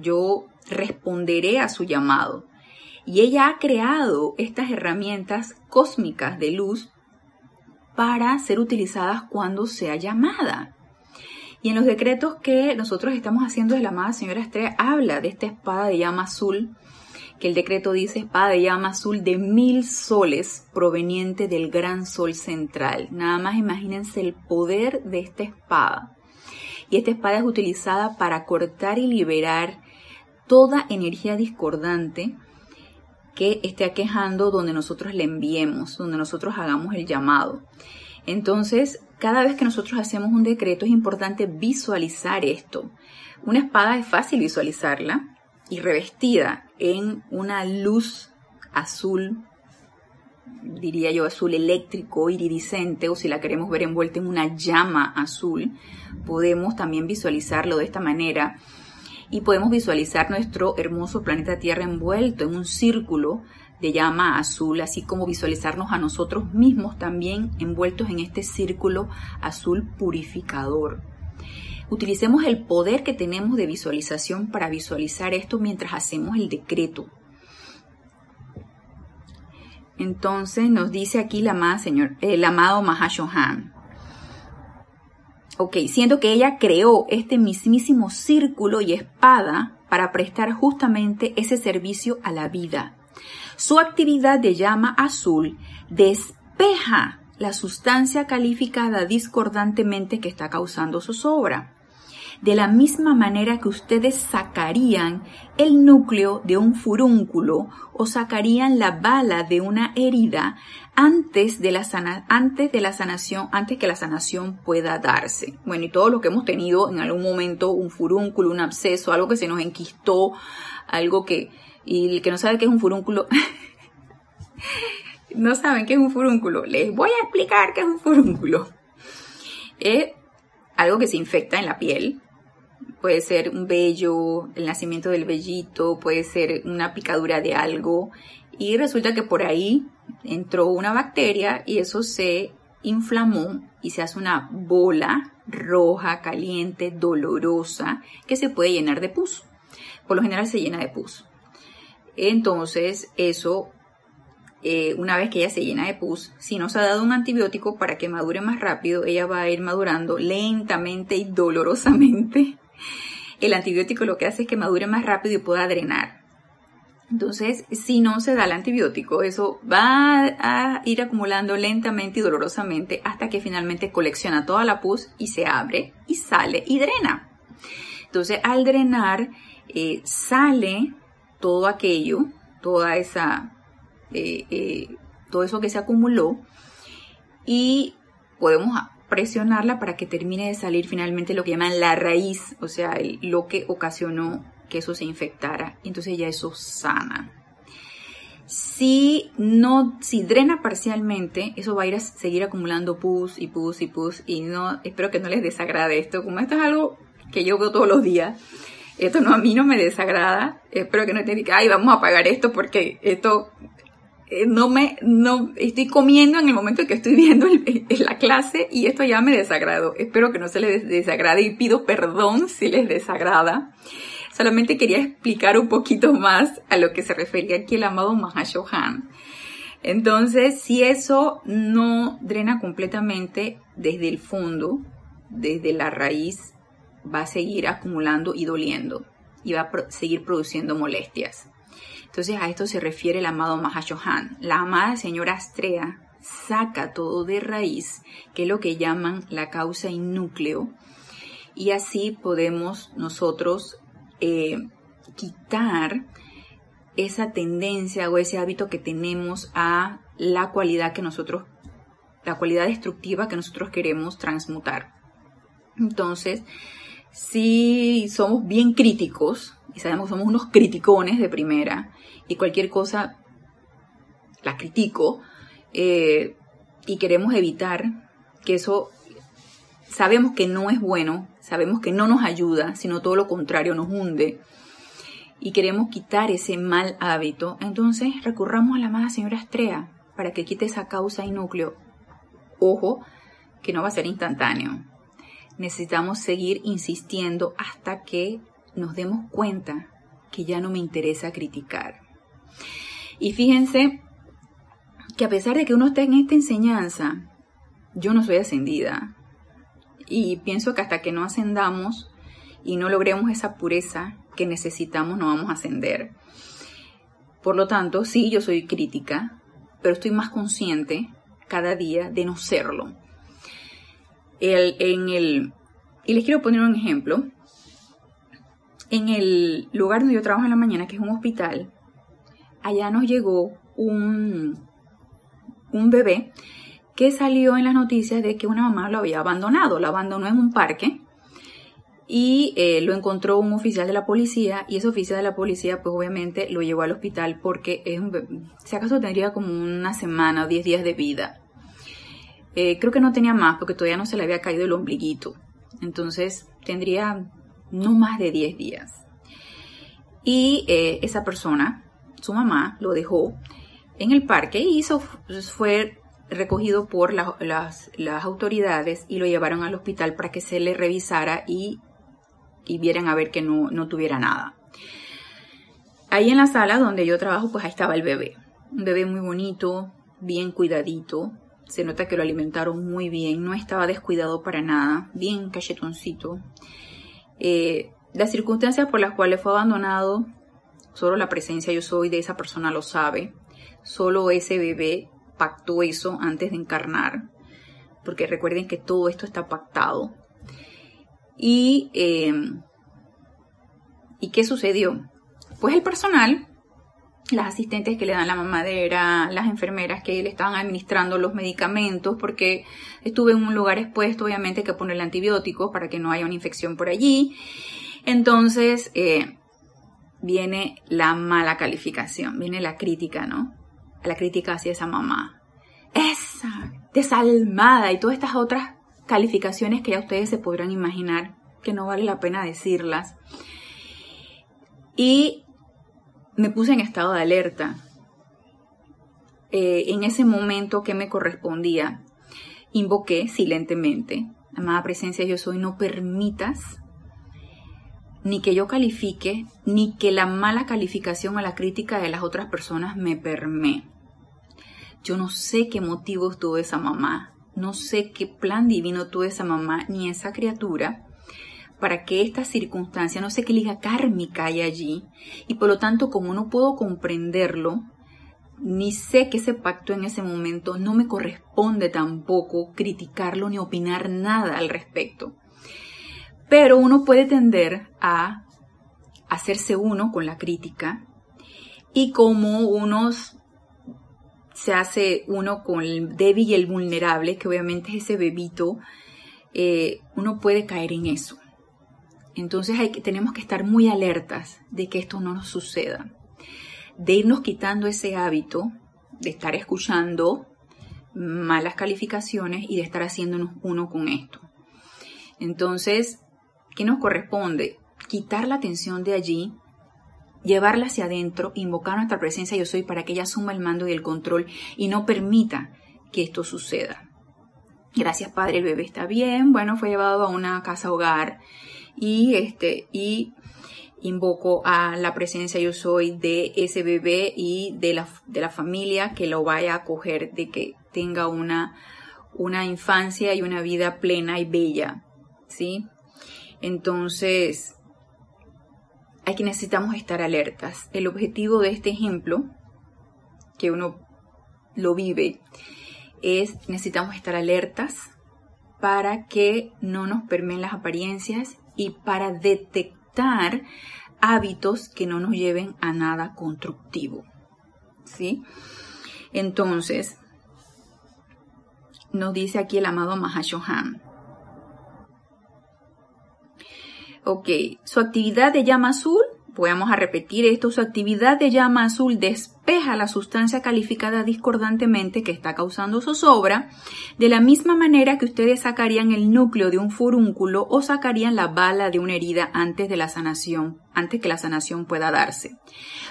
yo responderé a su llamado. Y ella ha creado estas herramientas cósmicas de luz para ser utilizadas cuando sea llamada. Y en los decretos que nosotros estamos haciendo de la amada señora Estrella, habla de esta espada de llama azul, que el decreto dice espada de llama azul de mil soles proveniente del gran sol central. Nada más imagínense el poder de esta espada. Y esta espada es utilizada para cortar y liberar toda energía discordante que esté aquejando donde nosotros le enviemos, donde nosotros hagamos el llamado. Entonces, cada vez que nosotros hacemos un decreto es importante visualizar esto. Una espada es fácil visualizarla y revestida en una luz azul, diría yo azul eléctrico, iridiscente, o si la queremos ver envuelta en una llama azul, podemos también visualizarlo de esta manera y podemos visualizar nuestro hermoso planeta Tierra envuelto en un círculo de llama azul, así como visualizarnos a nosotros mismos también envueltos en este círculo azul purificador. Utilicemos el poder que tenemos de visualización para visualizar esto mientras hacemos el decreto. Entonces nos dice aquí el amado Mahashohan. Ok, siendo que ella creó este mismísimo círculo y espada para prestar justamente ese servicio a la vida. Su actividad de llama azul despeja la sustancia calificada discordantemente que está causando su sobra de la misma manera que ustedes sacarían el núcleo de un furúnculo o sacarían la bala de una herida antes de la, antes de la sanación, antes que la sanación pueda darse. Bueno, y todo lo que hemos tenido en algún momento, un furúnculo, un absceso, algo que se nos enquistó, algo que, y el que no sabe qué es un furúnculo, no saben qué es un furúnculo, les voy a explicar qué es un furúnculo. Es algo que se infecta en la piel, puede ser un vello, el nacimiento del vellito, puede ser una picadura de algo y resulta que por ahí entró una bacteria y eso se inflamó y se hace una bola roja, caliente, dolorosa que se puede llenar de pus. Por lo general se llena de pus. Entonces eso eh, una vez que ella se llena de pus, si no se ha dado un antibiótico para que madure más rápido, ella va a ir madurando lentamente y dolorosamente el antibiótico lo que hace es que madure más rápido y pueda drenar. Entonces, si no se da el antibiótico, eso va a ir acumulando lentamente y dolorosamente hasta que finalmente colecciona toda la pus y se abre y sale y drena. Entonces, al drenar, eh, sale todo aquello, toda esa, eh, eh, todo eso que se acumuló y podemos presionarla para que termine de salir finalmente lo que llaman la raíz, o sea, lo que ocasionó que eso se infectara. Entonces ya eso sana. Si no, si drena parcialmente, eso va a ir a seguir acumulando pus y pus y pus. Y no, espero que no les desagrade esto. Como esto es algo que yo veo todos los días, esto no a mí no me desagrada. Espero que no diga, ay, vamos a pagar esto porque esto eh, no me, no, estoy comiendo en el momento en que estoy viendo la clase y esto ya me desagrado. Espero que no se les desagrade y pido perdón si les desagrada. Solamente quería explicar un poquito más a lo que se refería aquí el amado Mahashohan. Entonces, si eso no drena completamente desde el fondo, desde la raíz, va a seguir acumulando y doliendo y va a seguir produciendo molestias. Entonces a esto se refiere el amado Mahashohan. La amada señora Astrea saca todo de raíz, que es lo que llaman la causa y núcleo, y así podemos nosotros eh, quitar esa tendencia o ese hábito que tenemos a la cualidad que nosotros, la cualidad destructiva que nosotros queremos transmutar. Entonces, si somos bien críticos, y sabemos que somos unos criticones de primera, y cualquier cosa la critico eh, y queremos evitar que eso sabemos que no es bueno, sabemos que no nos ayuda, sino todo lo contrario, nos hunde y queremos quitar ese mal hábito, entonces recurramos a la amada señora Estrella para que quite esa causa y núcleo. Ojo, que no va a ser instantáneo. Necesitamos seguir insistiendo hasta que nos demos cuenta que ya no me interesa criticar. Y fíjense que a pesar de que uno está en esta enseñanza, yo no soy ascendida. Y pienso que hasta que no ascendamos y no logremos esa pureza que necesitamos, no vamos a ascender. Por lo tanto, sí, yo soy crítica, pero estoy más consciente cada día de no serlo. en el, y les quiero poner un ejemplo. En el lugar donde yo trabajo en la mañana, que es un hospital, allá nos llegó un, un bebé que salió en las noticias de que una mamá lo había abandonado, lo abandonó en un parque y eh, lo encontró un oficial de la policía y ese oficial de la policía pues obviamente lo llevó al hospital porque es un si acaso tendría como una semana o diez días de vida. Eh, creo que no tenía más porque todavía no se le había caído el ombliguito. Entonces tendría no más de 10 días. Y eh, esa persona su mamá lo dejó en el parque y eso fue recogido por las, autoridades y lo llevaron al hospital para que se le revisara y, vieran a ver que no, no tuviera nada. Ahí en la sala donde yo trabajo, pues ahí estaba el bebé. Un bebé muy bonito, bien cuidadito. Se nota que lo alimentaron muy bien, no estaba descuidado para nada, bien cachetoncito. Eh, las circunstancias por las cuales fue abandonado, solo la presencia yo soy de esa persona lo sabe. Solo ese bebé pactó eso antes de encarnar, porque recuerden que todo esto está pactado. Y, eh, ¿y qué sucedió? Pues el personal, las asistentes que le dan la mamadera, las enfermeras que le estaban administrando los medicamentos, porque estuve en un lugar expuesto, obviamente que ponerle antibióticos para que no haya una infección por allí. Entonces, eh, viene la mala calificación, viene la crítica, ¿no? La crítica hacia esa mamá. Esa, desalmada y todas estas otras calificaciones que ya ustedes se podrán imaginar que no vale la pena decirlas. Y me puse en estado de alerta. Eh, en ese momento que me correspondía, invoqué silentemente, amada presencia yo soy, no permitas ni que yo califique, ni que la mala calificación o la crítica de las otras personas me permee. Yo no sé qué motivos tuvo esa mamá, no sé qué plan divino tuvo esa mamá ni esa criatura para que esta circunstancia, no sé qué liga kármica hay allí, y por lo tanto como no puedo comprenderlo, ni sé que ese pacto en ese momento no me corresponde tampoco criticarlo ni opinar nada al respecto. Pero uno puede tender a hacerse uno con la crítica y como unos se hace uno con el débil y el vulnerable, que obviamente es ese bebito, eh, uno puede caer en eso. Entonces hay que, tenemos que estar muy alertas de que esto no nos suceda, de irnos quitando ese hábito de estar escuchando malas calificaciones y de estar haciéndonos uno con esto. Entonces, ¿Qué nos corresponde? Quitar la atención de allí, llevarla hacia adentro, invocar nuestra presencia yo soy para que ella asuma el mando y el control y no permita que esto suceda. Gracias Padre, el bebé está bien, bueno, fue llevado a una casa hogar y este y invoco a la presencia yo soy de ese bebé y de la, de la familia que lo vaya a acoger, de que tenga una, una infancia y una vida plena y bella, ¿sí? Entonces, aquí necesitamos estar alertas. El objetivo de este ejemplo, que uno lo vive, es necesitamos estar alertas para que no nos permeen las apariencias y para detectar hábitos que no nos lleven a nada constructivo. ¿Sí? Entonces, nos dice aquí el amado Mahashohan, Ok, su actividad de llama azul, vamos a repetir esto, su actividad de llama azul despeja la sustancia calificada discordantemente que está causando zozobra, de la misma manera que ustedes sacarían el núcleo de un furúnculo o sacarían la bala de una herida antes de la sanación, antes que la sanación pueda darse.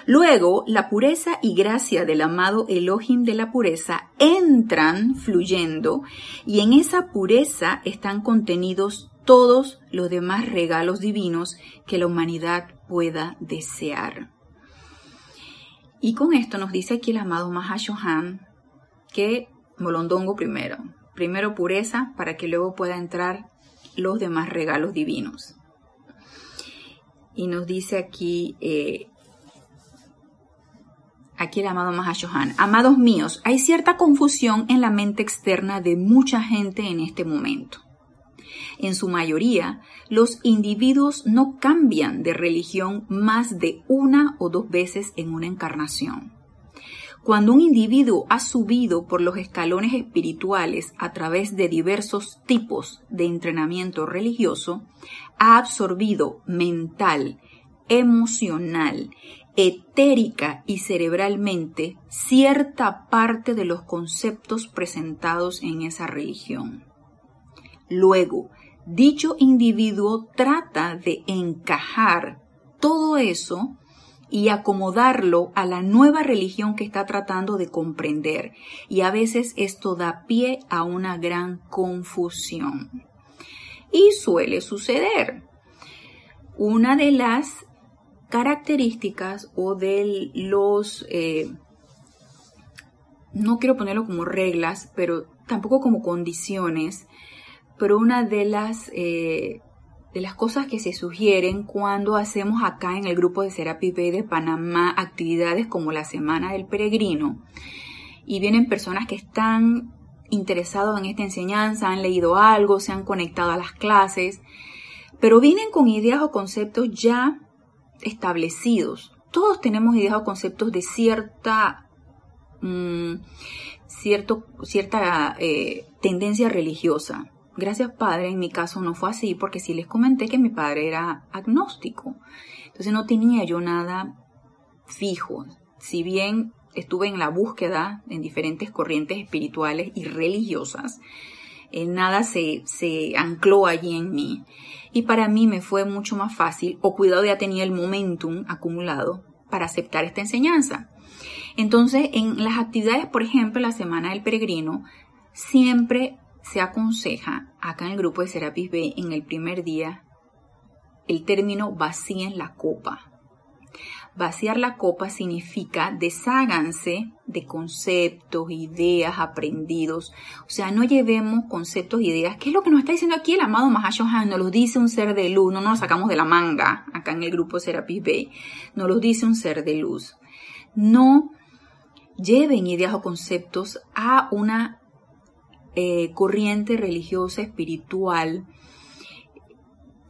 Luego, la pureza y gracia del amado Elohim de la pureza entran fluyendo y en esa pureza están contenidos todos los demás regalos divinos que la humanidad pueda desear. Y con esto nos dice aquí el amado Mahashohan que Molondongo primero, primero pureza para que luego pueda entrar los demás regalos divinos. Y nos dice aquí, eh, aquí el amado Mahashohan, amados míos, hay cierta confusión en la mente externa de mucha gente en este momento. En su mayoría, los individuos no cambian de religión más de una o dos veces en una encarnación. Cuando un individuo ha subido por los escalones espirituales a través de diversos tipos de entrenamiento religioso, ha absorbido mental, emocional, etérica y cerebralmente cierta parte de los conceptos presentados en esa religión. Luego, dicho individuo trata de encajar todo eso y acomodarlo a la nueva religión que está tratando de comprender. Y a veces esto da pie a una gran confusión. Y suele suceder. Una de las características o de los, eh, no quiero ponerlo como reglas, pero tampoco como condiciones, pero una de las eh, de las cosas que se sugieren cuando hacemos acá en el grupo de Serapis Bay de Panamá actividades como la Semana del Peregrino. Y vienen personas que están interesados en esta enseñanza, han leído algo, se han conectado a las clases, pero vienen con ideas o conceptos ya establecidos. Todos tenemos ideas o conceptos de cierta, mm, cierto, cierta eh, tendencia religiosa. Gracias Padre, en mi caso no fue así porque sí les comenté que mi padre era agnóstico. Entonces no tenía yo nada fijo. Si bien estuve en la búsqueda en diferentes corrientes espirituales y religiosas, eh, nada se, se ancló allí en mí. Y para mí me fue mucho más fácil, o cuidado ya tenía el momentum acumulado para aceptar esta enseñanza. Entonces, en las actividades, por ejemplo, la Semana del Peregrino, siempre se aconseja acá en el grupo de Serapis B en el primer día el término vacíen la copa. Vaciar la copa significa desháganse de conceptos, ideas aprendidos. O sea, no llevemos conceptos, ideas. ¿Qué es lo que nos está diciendo aquí el amado Mahashohan? Nos lo dice un ser de luz. No nos lo sacamos de la manga acá en el grupo Serapis Bay. Nos lo dice un ser de luz. No lleven ideas o conceptos a una eh, corriente religiosa, espiritual,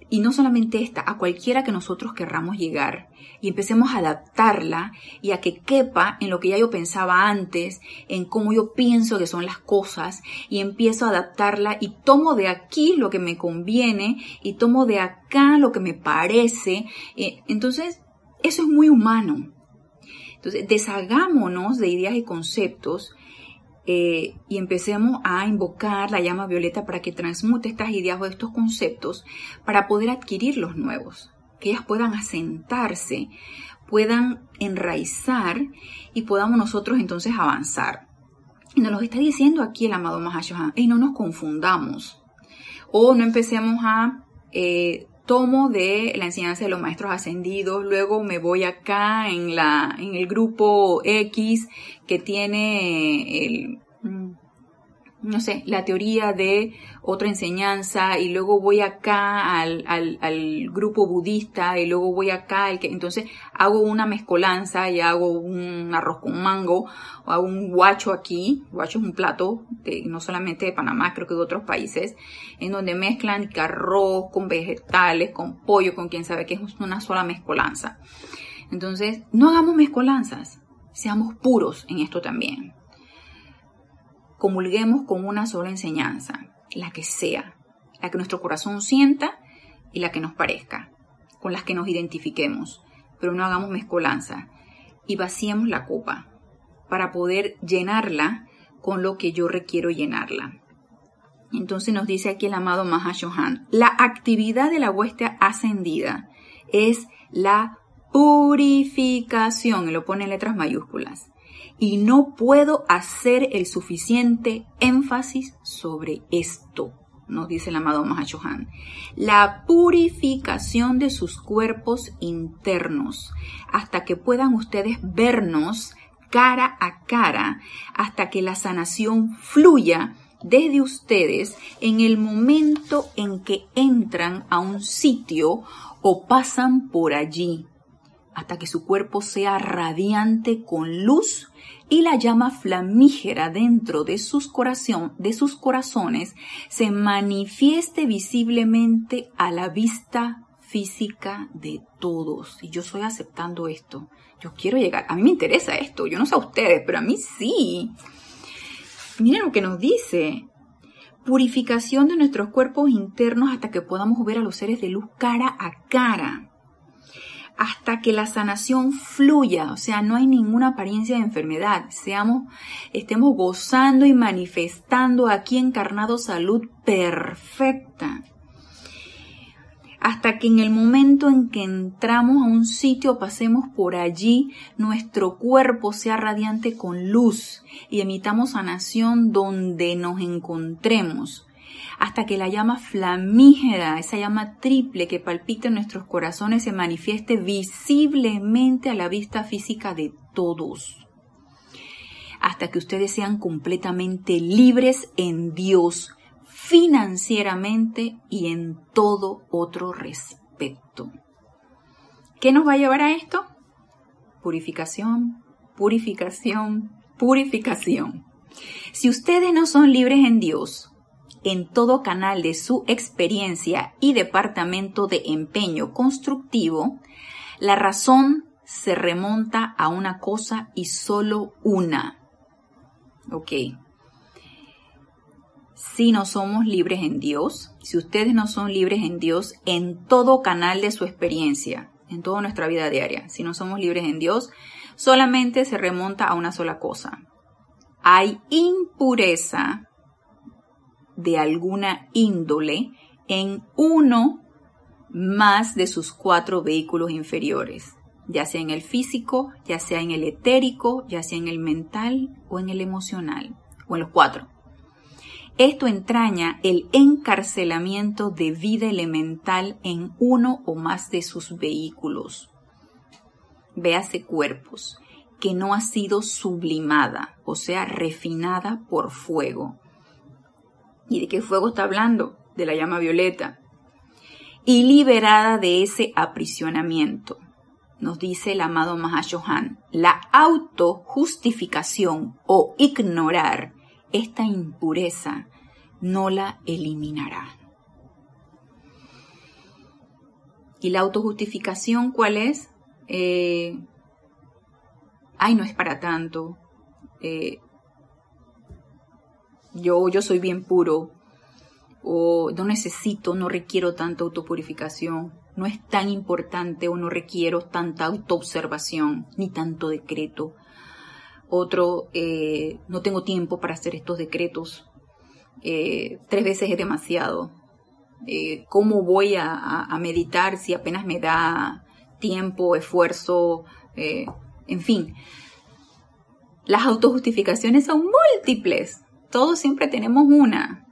y no solamente esta, a cualquiera que nosotros querramos llegar y empecemos a adaptarla y a que quepa en lo que ya yo pensaba antes, en cómo yo pienso que son las cosas y empiezo a adaptarla y tomo de aquí lo que me conviene y tomo de acá lo que me parece. Eh, entonces, eso es muy humano. Entonces, deshagámonos de ideas y conceptos eh, y empecemos a invocar la llama violeta para que transmute estas ideas o estos conceptos para poder adquirir los nuevos, que ellas puedan asentarse, puedan enraizar y podamos nosotros entonces avanzar. Nos lo está diciendo aquí el amado Mahashohan, y no nos confundamos o no empecemos a eh, tomo de la enseñanza de los maestros ascendidos, luego me voy acá en la, en el grupo X que tiene el, no sé, la teoría de otra enseñanza y luego voy acá al, al, al, grupo budista y luego voy acá, el que, entonces hago una mezcolanza y hago un arroz con mango o hago un guacho aquí, guacho es un plato no solamente de Panamá, creo que de otros países, en donde mezclan arroz con vegetales, con pollo, con quien sabe que es una sola mezcolanza. Entonces, no hagamos mezcolanzas, seamos puros en esto también comulguemos con una sola enseñanza, la que sea, la que nuestro corazón sienta y la que nos parezca, con las que nos identifiquemos, pero no hagamos mezcolanza y vaciemos la copa para poder llenarla con lo que yo requiero llenarla. Entonces nos dice aquí el amado Mahashohan, la actividad de la hueste ascendida es la purificación, y lo pone en letras mayúsculas y no puedo hacer el suficiente énfasis sobre esto, nos dice el amado Mahachohan. La purificación de sus cuerpos internos, hasta que puedan ustedes vernos cara a cara, hasta que la sanación fluya desde ustedes en el momento en que entran a un sitio o pasan por allí, hasta que su cuerpo sea radiante con luz y la llama flamígera dentro de sus, corazones se manifieste visiblemente a la vista física de todos. Y yo estoy aceptando esto. Yo quiero llegar. A mí me interesa esto. Yo no sé a ustedes, pero a mí sí. Miren lo que nos dice. Purificación de nuestros cuerpos internos hasta que podamos ver a los seres de luz cara a cara hasta que la sanación fluya, o sea, no hay ninguna apariencia de enfermedad, seamos, estemos gozando y manifestando aquí encarnado salud perfecta. hasta que en el momento en que entramos a un sitio, pasemos por allí, nuestro cuerpo sea radiante con luz y emitamos sanación donde nos encontremos, hasta que la llama flamígera, esa llama triple que palpita en nuestros corazones, se manifieste visiblemente a la vista física de todos, hasta que ustedes sean completamente libres en Dios, financieramente y en todo otro respecto. ¿Qué nos va a llevar a esto? Purificación, purificación, purificación. Si ustedes no son libres en Dios, en todo canal de su experiencia y departamento de empeño constructivo, la razón se remonta a una cosa y solo una. Ok, si no somos libres en Dios, si ustedes no son libres en Dios en todo canal de su experiencia, en toda nuestra vida diaria, si no somos libres en Dios, solamente se remonta a una sola cosa. Hay impureza de alguna índole en uno más de sus cuatro vehículos inferiores, ya sea en el físico, ya sea en el etérico, ya sea en el mental o en el emocional, o en los cuatro. Esto entraña el encarcelamiento de vida elemental en uno o más de sus vehículos. Véase cuerpos, que no ha sido sublimada, o sea, refinada por fuego. ¿Y de qué fuego está hablando? De la llama violeta. Y liberada de ese aprisionamiento. Nos dice el amado Mahashohan, la autojustificación o ignorar esta impureza no la eliminará. ¿Y la autojustificación cuál es? Eh, ay, no es para tanto. Eh, yo, yo soy bien puro. O no necesito, no requiero tanta autopurificación. No es tan importante o no requiero tanta autoobservación ni tanto decreto otro, eh, no tengo tiempo para hacer estos decretos, eh, tres veces es demasiado. Eh, ¿Cómo voy a, meditar si apenas me da tiempo, esfuerzo, en fin? Las autojustificaciones son múltiples, todos siempre tenemos una.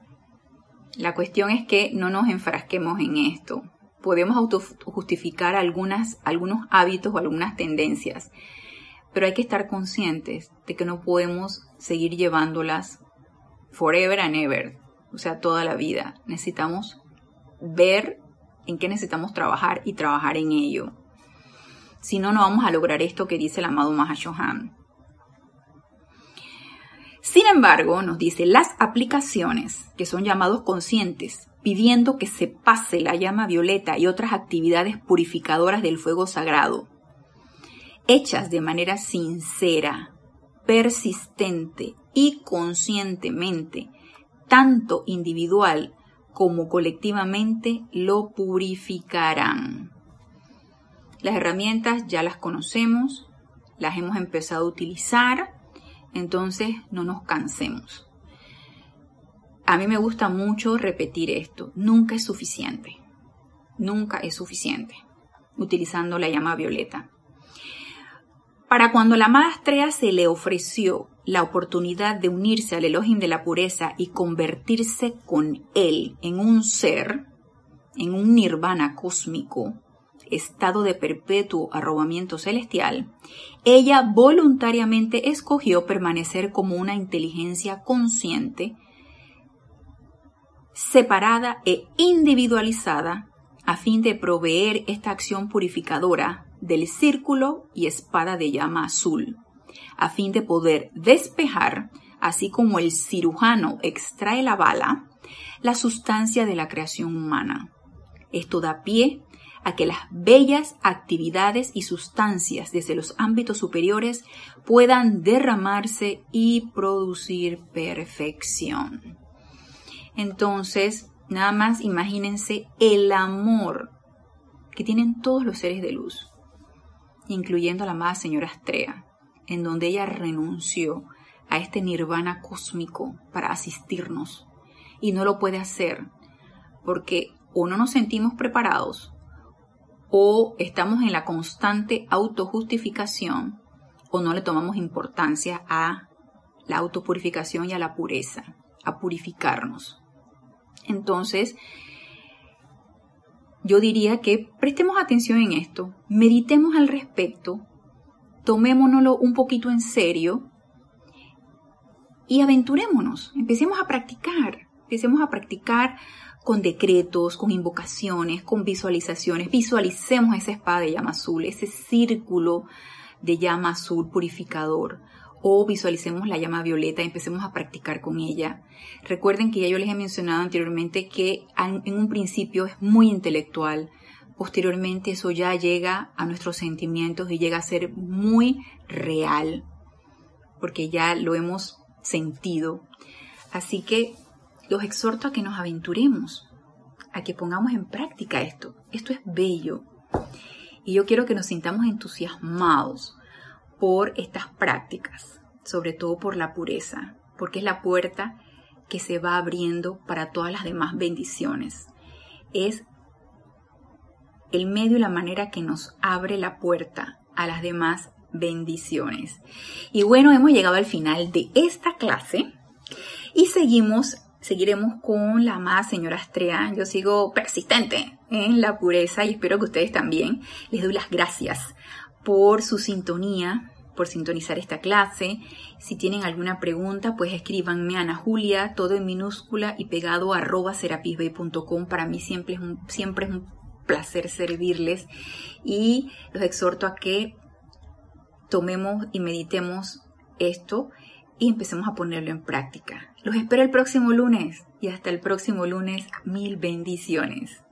La cuestión es que no nos enfrasquemos en esto. Podemos autojustificar algunas, algunos hábitos o algunas tendencias, pero hay que estar conscientes de que no podemos seguir llevándolas forever and ever, o sea, toda la vida. Necesitamos ver en qué necesitamos trabajar y trabajar en ello. Si no, no vamos a lograr esto que dice el amado Mahashohan. Sin embargo, nos dice las aplicaciones, que son llamados conscientes, pidiendo que se pase la llama violeta y otras actividades purificadoras del fuego sagrado, hechas de manera sincera, persistente y conscientemente, tanto individual como colectivamente, lo purificarán. Las herramientas ya las conocemos, las hemos empezado a utilizar, entonces no nos cansemos. A mí me gusta mucho repetir esto, nunca es suficiente, nunca es suficiente, utilizando la llama violeta. Para cuando la amada se le ofreció la oportunidad de unirse al Elohim de la pureza y convertirse con él en un ser, en un nirvana cósmico, estado de perpetuo arrobamiento celestial, ella voluntariamente escogió permanecer como una inteligencia consciente, separada e individualizada, a fin de proveer esta acción purificadora del círculo y espada de llama azul, a fin de poder despejar, así como el cirujano extrae la bala, la sustancia de la creación humana. Esto da pie a que las bellas actividades y sustancias desde los ámbitos superiores puedan derramarse y producir perfección. Entonces, nada más imagínense el amor que tienen todos los seres de luz incluyendo a la amada señora Astrea, en donde ella renunció a este nirvana cósmico para asistirnos. Y no lo puede hacer porque o no nos sentimos preparados o estamos en la constante autojustificación o no le tomamos importancia a la autopurificación y a la pureza, a purificarnos. Entonces, yo diría que prestemos atención en esto, meditemos al respecto, tomémonoslo un poquito en serio y aventurémonos, empecemos a practicar, empecemos a practicar con decretos, con invocaciones, con visualizaciones. Visualicemos esa espada de llama azul, ese círculo de llama azul purificador. O visualicemos la llama violeta y empecemos a practicar con ella. Recuerden que ya yo les he mencionado anteriormente que en un principio es muy intelectual. Posteriormente eso ya llega a nuestros sentimientos y llega a ser muy real. Porque ya lo hemos sentido. Así que los exhorto a que nos aventuremos, a que pongamos en práctica esto. Esto es bello. Y yo quiero que nos sintamos entusiasmados por estas prácticas, sobre todo por la pureza, porque es la puerta que se va abriendo para todas las demás bendiciones. Es el medio y la manera que nos abre la puerta a las demás bendiciones. Y bueno, hemos llegado al final de esta clase y seguimos seguiremos con la amada señora Astrea. Yo sigo persistente en la pureza y espero que ustedes también. Les doy las gracias por su sintonía, por sintonizar esta clase. Si tienen alguna pregunta, pues escríbanme a Ana Julia, todo en minúscula y pegado a arroba serapisbay.com. Para mí siempre es, un, siempre es un placer servirles y los exhorto a que tomemos y meditemos esto y empecemos a ponerlo en práctica. Los espero el próximo lunes y hasta el próximo lunes, mil bendiciones.